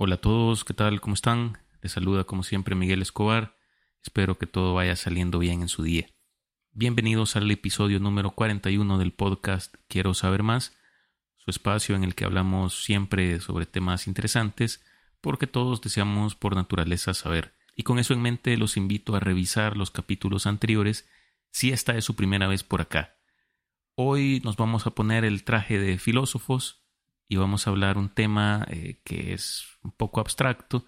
Hola a todos, ¿qué tal? ¿Cómo están? Les saluda como siempre Miguel Escobar. Espero que todo vaya saliendo bien en su día. Bienvenidos al episodio número 41 del podcast Quiero saber más, su espacio en el que hablamos siempre sobre temas interesantes porque todos deseamos por naturaleza saber. Y con eso en mente los invito a revisar los capítulos anteriores si esta es su primera vez por acá. Hoy nos vamos a poner el traje de filósofos y vamos a hablar un tema eh, que es un poco abstracto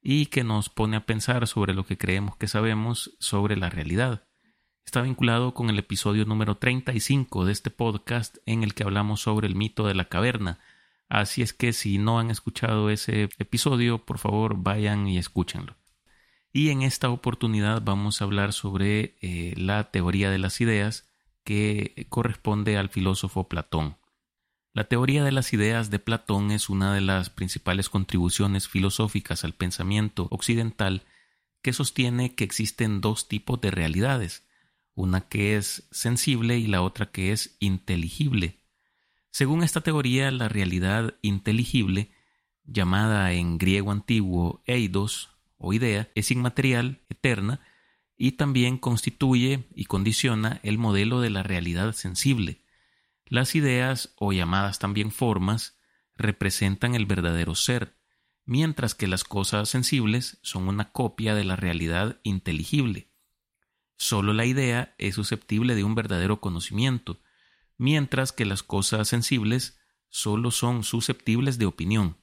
y que nos pone a pensar sobre lo que creemos que sabemos sobre la realidad. Está vinculado con el episodio número 35 de este podcast en el que hablamos sobre el mito de la caverna. Así es que si no han escuchado ese episodio, por favor vayan y escúchenlo. Y en esta oportunidad vamos a hablar sobre eh, la teoría de las ideas que corresponde al filósofo Platón. La teoría de las ideas de Platón es una de las principales contribuciones filosóficas al pensamiento occidental que sostiene que existen dos tipos de realidades, una que es sensible y la otra que es inteligible. Según esta teoría, la realidad inteligible, llamada en griego antiguo eidos o idea, es inmaterial, eterna, y también constituye y condiciona el modelo de la realidad sensible. Las ideas, o llamadas también formas, representan el verdadero ser, mientras que las cosas sensibles son una copia de la realidad inteligible. Solo la idea es susceptible de un verdadero conocimiento, mientras que las cosas sensibles solo son susceptibles de opinión.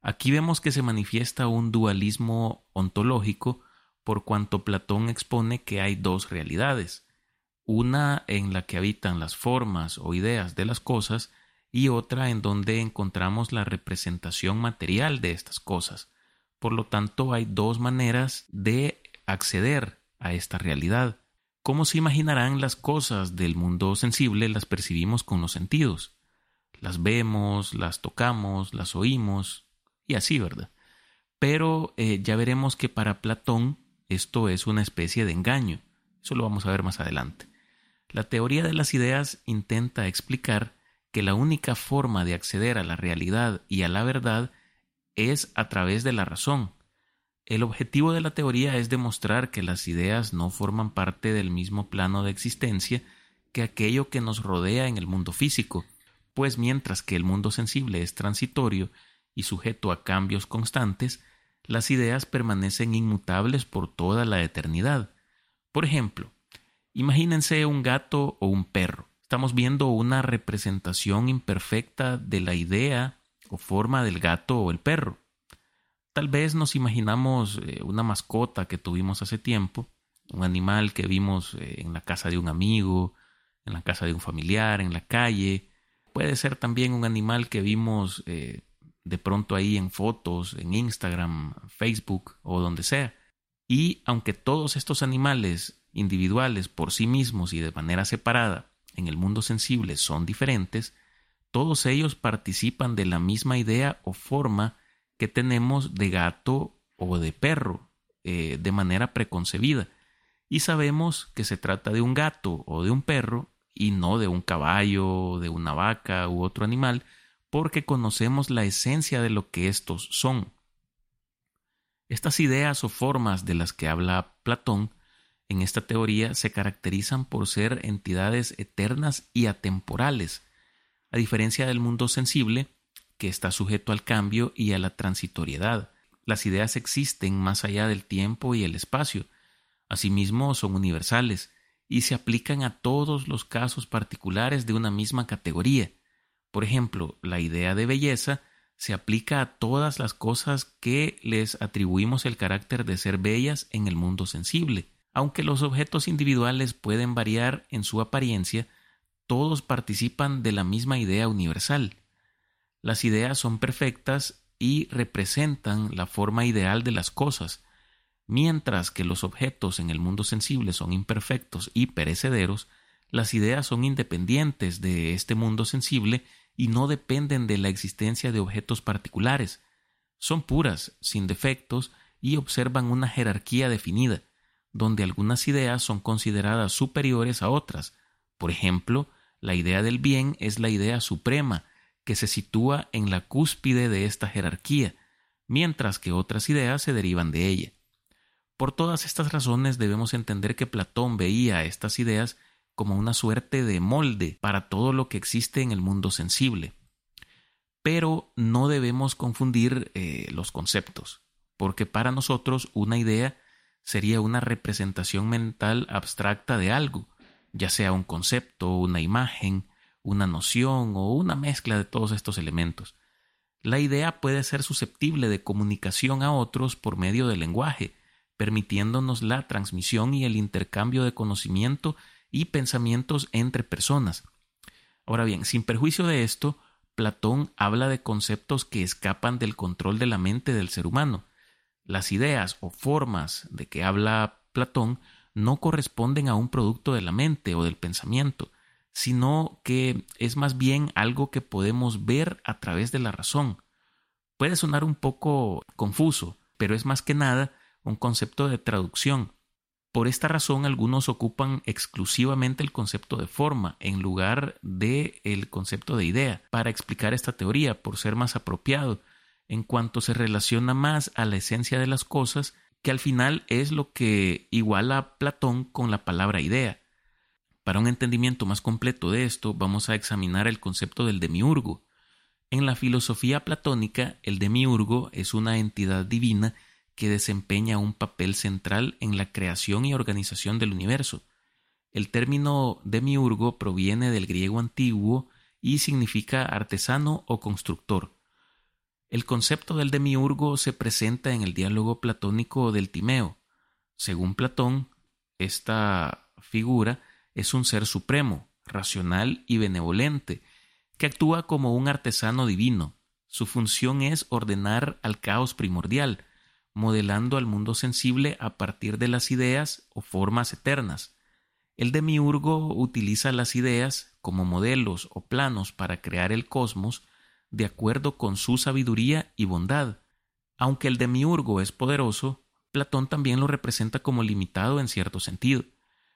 Aquí vemos que se manifiesta un dualismo ontológico por cuanto Platón expone que hay dos realidades, una en la que habitan las formas o ideas de las cosas y otra en donde encontramos la representación material de estas cosas. Por lo tanto, hay dos maneras de acceder a esta realidad. Como se imaginarán, las cosas del mundo sensible las percibimos con los sentidos. Las vemos, las tocamos, las oímos y así, ¿verdad? Pero eh, ya veremos que para Platón esto es una especie de engaño. Eso lo vamos a ver más adelante. La teoría de las ideas intenta explicar que la única forma de acceder a la realidad y a la verdad es a través de la razón. El objetivo de la teoría es demostrar que las ideas no forman parte del mismo plano de existencia que aquello que nos rodea en el mundo físico, pues mientras que el mundo sensible es transitorio y sujeto a cambios constantes, las ideas permanecen inmutables por toda la eternidad. Por ejemplo, Imagínense un gato o un perro. Estamos viendo una representación imperfecta de la idea o forma del gato o el perro. Tal vez nos imaginamos eh, una mascota que tuvimos hace tiempo, un animal que vimos eh, en la casa de un amigo, en la casa de un familiar, en la calle. Puede ser también un animal que vimos eh, de pronto ahí en fotos, en Instagram, Facebook o donde sea. Y aunque todos estos animales individuales por sí mismos y de manera separada en el mundo sensible son diferentes, todos ellos participan de la misma idea o forma que tenemos de gato o de perro eh, de manera preconcebida. Y sabemos que se trata de un gato o de un perro y no de un caballo, de una vaca u otro animal, porque conocemos la esencia de lo que estos son. Estas ideas o formas de las que habla Platón en esta teoría se caracterizan por ser entidades eternas y atemporales, a diferencia del mundo sensible, que está sujeto al cambio y a la transitoriedad. Las ideas existen más allá del tiempo y el espacio. Asimismo, son universales y se aplican a todos los casos particulares de una misma categoría. Por ejemplo, la idea de belleza se aplica a todas las cosas que les atribuimos el carácter de ser bellas en el mundo sensible. Aunque los objetos individuales pueden variar en su apariencia, todos participan de la misma idea universal. Las ideas son perfectas y representan la forma ideal de las cosas, mientras que los objetos en el mundo sensible son imperfectos y perecederos, las ideas son independientes de este mundo sensible y no dependen de la existencia de objetos particulares. Son puras, sin defectos, y observan una jerarquía definida donde algunas ideas son consideradas superiores a otras. Por ejemplo, la idea del bien es la idea suprema, que se sitúa en la cúspide de esta jerarquía, mientras que otras ideas se derivan de ella. Por todas estas razones debemos entender que Platón veía estas ideas como una suerte de molde para todo lo que existe en el mundo sensible. Pero no debemos confundir eh, los conceptos, porque para nosotros una idea sería una representación mental abstracta de algo, ya sea un concepto, una imagen, una noción o una mezcla de todos estos elementos. La idea puede ser susceptible de comunicación a otros por medio del lenguaje, permitiéndonos la transmisión y el intercambio de conocimiento y pensamientos entre personas. Ahora bien, sin perjuicio de esto, Platón habla de conceptos que escapan del control de la mente del ser humano. Las ideas o formas de que habla Platón no corresponden a un producto de la mente o del pensamiento, sino que es más bien algo que podemos ver a través de la razón. Puede sonar un poco confuso, pero es más que nada un concepto de traducción. Por esta razón algunos ocupan exclusivamente el concepto de forma en lugar de el concepto de idea para explicar esta teoría por ser más apropiado en cuanto se relaciona más a la esencia de las cosas que al final es lo que iguala Platón con la palabra idea. Para un entendimiento más completo de esto, vamos a examinar el concepto del demiurgo. En la filosofía platónica, el demiurgo es una entidad divina que desempeña un papel central en la creación y organización del universo. El término demiurgo proviene del griego antiguo y significa artesano o constructor. El concepto del demiurgo se presenta en el diálogo platónico del Timeo. Según Platón, esta figura es un ser supremo, racional y benevolente, que actúa como un artesano divino. Su función es ordenar al caos primordial, modelando al mundo sensible a partir de las ideas o formas eternas. El demiurgo utiliza las ideas como modelos o planos para crear el cosmos de acuerdo con su sabiduría y bondad. Aunque el demiurgo es poderoso, Platón también lo representa como limitado en cierto sentido.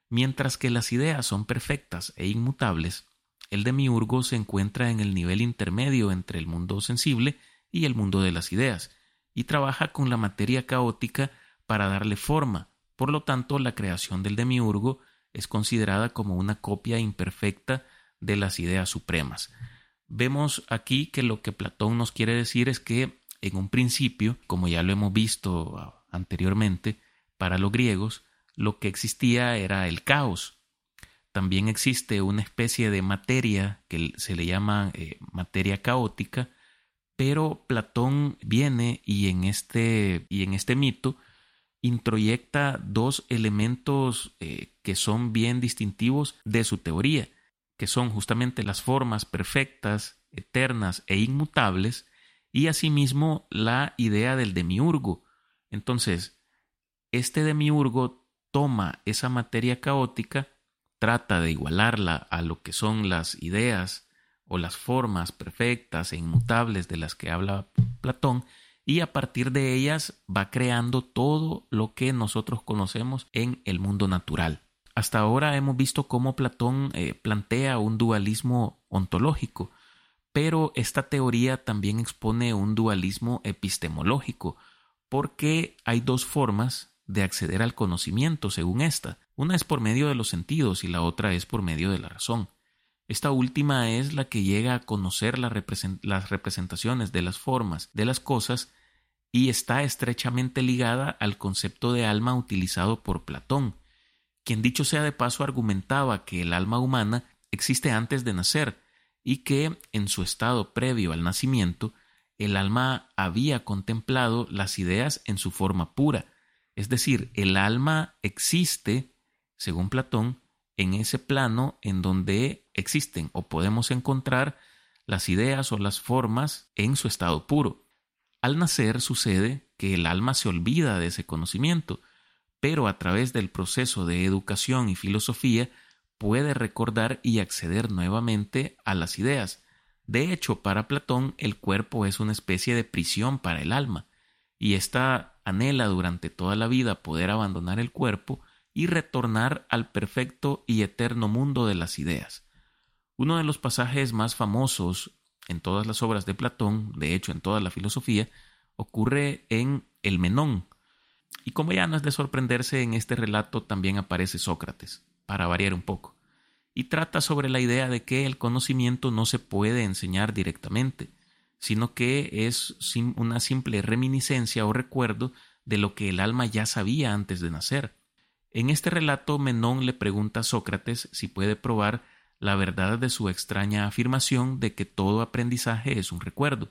Mientras que las ideas son perfectas e inmutables, el demiurgo se encuentra en el nivel intermedio entre el mundo sensible y el mundo de las ideas, y trabaja con la materia caótica para darle forma. Por lo tanto, la creación del demiurgo es considerada como una copia imperfecta de las ideas supremas. Vemos aquí que lo que Platón nos quiere decir es que en un principio, como ya lo hemos visto anteriormente, para los griegos, lo que existía era el caos. También existe una especie de materia que se le llama eh, materia caótica, pero Platón viene y en este, y en este mito introyecta dos elementos eh, que son bien distintivos de su teoría, que son justamente las formas perfectas, eternas e inmutables, y asimismo la idea del demiurgo. Entonces, este demiurgo toma esa materia caótica, trata de igualarla a lo que son las ideas o las formas perfectas e inmutables de las que habla Platón, y a partir de ellas va creando todo lo que nosotros conocemos en el mundo natural. Hasta ahora hemos visto cómo Platón eh, plantea un dualismo ontológico, pero esta teoría también expone un dualismo epistemológico, porque hay dos formas de acceder al conocimiento según esta. Una es por medio de los sentidos y la otra es por medio de la razón. Esta última es la que llega a conocer las representaciones de las formas de las cosas y está estrechamente ligada al concepto de alma utilizado por Platón, quien dicho sea de paso argumentaba que el alma humana existe antes de nacer y que, en su estado previo al nacimiento, el alma había contemplado las ideas en su forma pura, es decir, el alma existe, según Platón, en ese plano en donde existen o podemos encontrar las ideas o las formas en su estado puro. Al nacer sucede que el alma se olvida de ese conocimiento, pero a través del proceso de educación y filosofía puede recordar y acceder nuevamente a las ideas. De hecho, para Platón el cuerpo es una especie de prisión para el alma, y esta anhela durante toda la vida poder abandonar el cuerpo y retornar al perfecto y eterno mundo de las ideas. Uno de los pasajes más famosos en todas las obras de Platón, de hecho en toda la filosofía, ocurre en el Menón. Y como ya no es de sorprenderse, en este relato también aparece Sócrates, para variar un poco, y trata sobre la idea de que el conocimiento no se puede enseñar directamente, sino que es una simple reminiscencia o recuerdo de lo que el alma ya sabía antes de nacer. En este relato, Menón le pregunta a Sócrates si puede probar la verdad de su extraña afirmación de que todo aprendizaje es un recuerdo.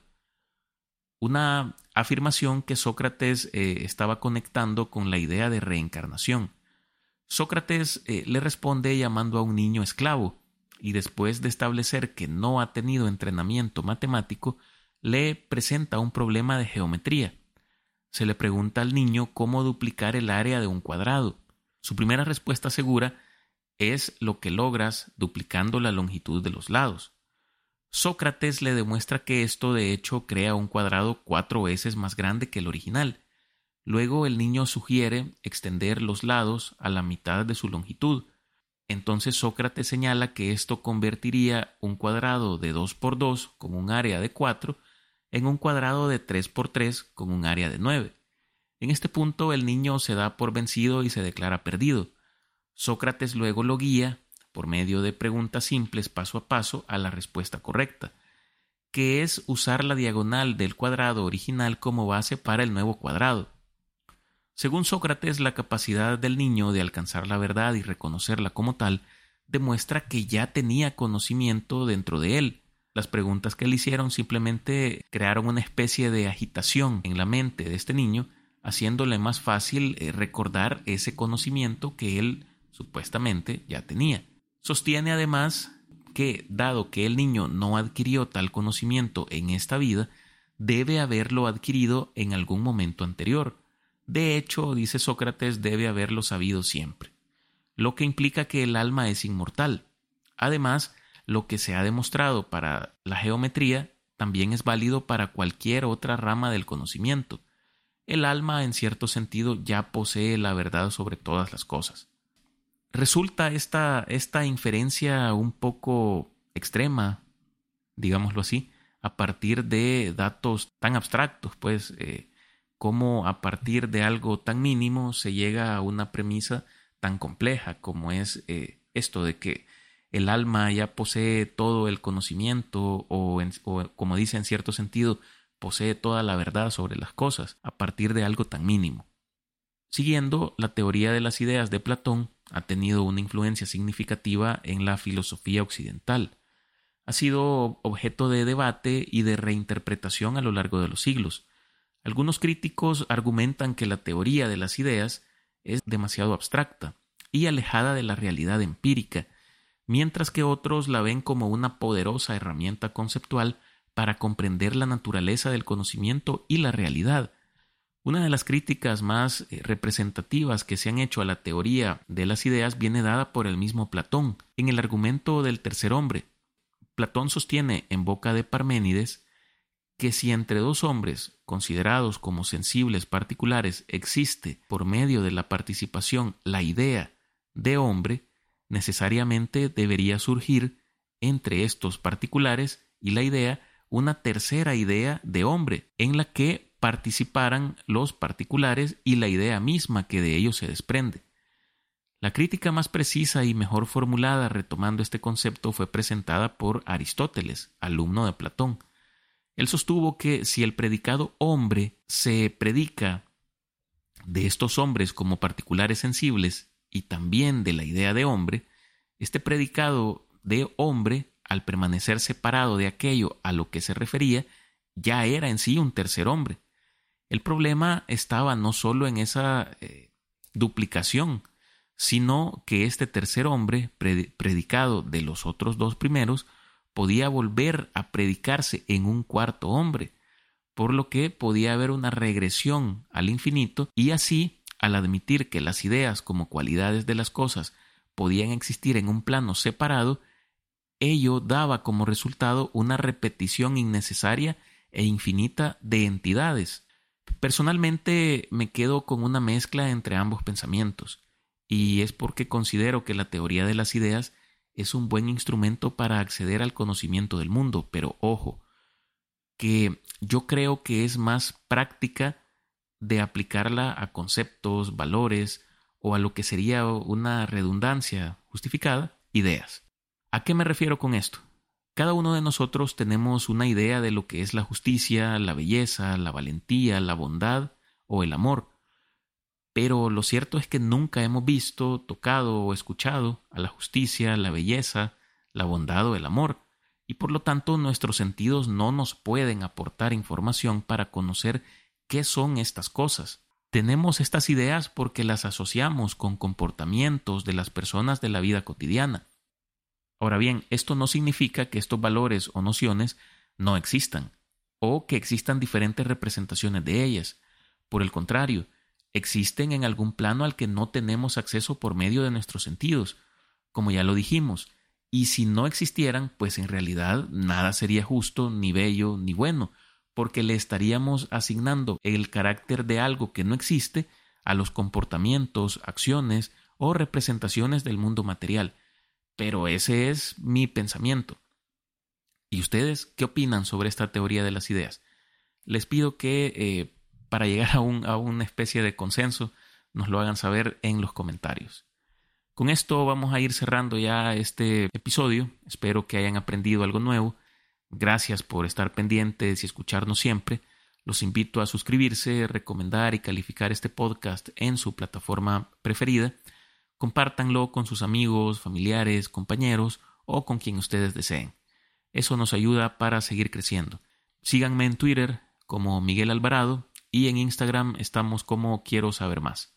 Una afirmación que Sócrates eh, estaba conectando con la idea de reencarnación. Sócrates eh, le responde llamando a un niño esclavo, y después de establecer que no ha tenido entrenamiento matemático, le presenta un problema de geometría. Se le pregunta al niño cómo duplicar el área de un cuadrado. Su primera respuesta segura es lo que logras duplicando la longitud de los lados. Sócrates le demuestra que esto de hecho crea un cuadrado cuatro veces más grande que el original. Luego el niño sugiere extender los lados a la mitad de su longitud. Entonces Sócrates señala que esto convertiría un cuadrado de 2 por 2 con un área de 4 en un cuadrado de 3 por 3 con un área de 9. En este punto el niño se da por vencido y se declara perdido. Sócrates luego lo guía, por medio de preguntas simples paso a paso, a la respuesta correcta, que es usar la diagonal del cuadrado original como base para el nuevo cuadrado. Según Sócrates, la capacidad del niño de alcanzar la verdad y reconocerla como tal demuestra que ya tenía conocimiento dentro de él. Las preguntas que le hicieron simplemente crearon una especie de agitación en la mente de este niño, haciéndole más fácil eh, recordar ese conocimiento que él supuestamente ya tenía. Sostiene además que, dado que el niño no adquirió tal conocimiento en esta vida, debe haberlo adquirido en algún momento anterior. De hecho, dice Sócrates, debe haberlo sabido siempre, lo que implica que el alma es inmortal. Además, lo que se ha demostrado para la geometría también es válido para cualquier otra rama del conocimiento. El alma, en cierto sentido, ya posee la verdad sobre todas las cosas resulta esta, esta inferencia un poco extrema, digámoslo así, a partir de datos tan abstractos, pues, eh, como a partir de algo tan mínimo se llega a una premisa tan compleja como es eh, esto de que el alma ya posee todo el conocimiento o, como dice en cierto sentido, posee toda la verdad sobre las cosas a partir de algo tan mínimo. Siguiendo la teoría de las ideas de Platón, ha tenido una influencia significativa en la filosofía occidental. Ha sido objeto de debate y de reinterpretación a lo largo de los siglos. Algunos críticos argumentan que la teoría de las ideas es demasiado abstracta y alejada de la realidad empírica, mientras que otros la ven como una poderosa herramienta conceptual para comprender la naturaleza del conocimiento y la realidad, una de las críticas más eh, representativas que se han hecho a la teoría de las ideas viene dada por el mismo Platón, en el argumento del tercer hombre. Platón sostiene en boca de Parménides que si entre dos hombres considerados como sensibles particulares existe por medio de la participación la idea de hombre, necesariamente debería surgir entre estos particulares y la idea una tercera idea de hombre, en la que participaran los particulares y la idea misma que de ellos se desprende. La crítica más precisa y mejor formulada retomando este concepto fue presentada por Aristóteles, alumno de Platón. Él sostuvo que si el predicado hombre se predica de estos hombres como particulares sensibles y también de la idea de hombre, este predicado de hombre, al permanecer separado de aquello a lo que se refería, ya era en sí un tercer hombre. El problema estaba no solo en esa eh, duplicación, sino que este tercer hombre, predicado de los otros dos primeros, podía volver a predicarse en un cuarto hombre, por lo que podía haber una regresión al infinito y así, al admitir que las ideas como cualidades de las cosas podían existir en un plano separado, ello daba como resultado una repetición innecesaria e infinita de entidades, Personalmente me quedo con una mezcla entre ambos pensamientos, y es porque considero que la teoría de las ideas es un buen instrumento para acceder al conocimiento del mundo, pero ojo, que yo creo que es más práctica de aplicarla a conceptos, valores o a lo que sería una redundancia justificada, ideas. ¿A qué me refiero con esto? Cada uno de nosotros tenemos una idea de lo que es la justicia, la belleza, la valentía, la bondad o el amor. Pero lo cierto es que nunca hemos visto, tocado o escuchado a la justicia, la belleza, la bondad o el amor, y por lo tanto nuestros sentidos no nos pueden aportar información para conocer qué son estas cosas. Tenemos estas ideas porque las asociamos con comportamientos de las personas de la vida cotidiana. Ahora bien, esto no significa que estos valores o nociones no existan, o que existan diferentes representaciones de ellas. Por el contrario, existen en algún plano al que no tenemos acceso por medio de nuestros sentidos. Como ya lo dijimos, y si no existieran, pues en realidad nada sería justo, ni bello, ni bueno, porque le estaríamos asignando el carácter de algo que no existe a los comportamientos, acciones o representaciones del mundo material. Pero ese es mi pensamiento. ¿Y ustedes qué opinan sobre esta teoría de las ideas? Les pido que eh, para llegar a, un, a una especie de consenso nos lo hagan saber en los comentarios. Con esto vamos a ir cerrando ya este episodio. Espero que hayan aprendido algo nuevo. Gracias por estar pendientes y escucharnos siempre. Los invito a suscribirse, recomendar y calificar este podcast en su plataforma preferida. Compártanlo con sus amigos, familiares, compañeros o con quien ustedes deseen. Eso nos ayuda para seguir creciendo. Síganme en Twitter como Miguel Alvarado y en Instagram estamos como Quiero saber más.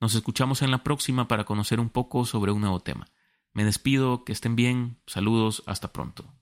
Nos escuchamos en la próxima para conocer un poco sobre un nuevo tema. Me despido, que estén bien, saludos, hasta pronto.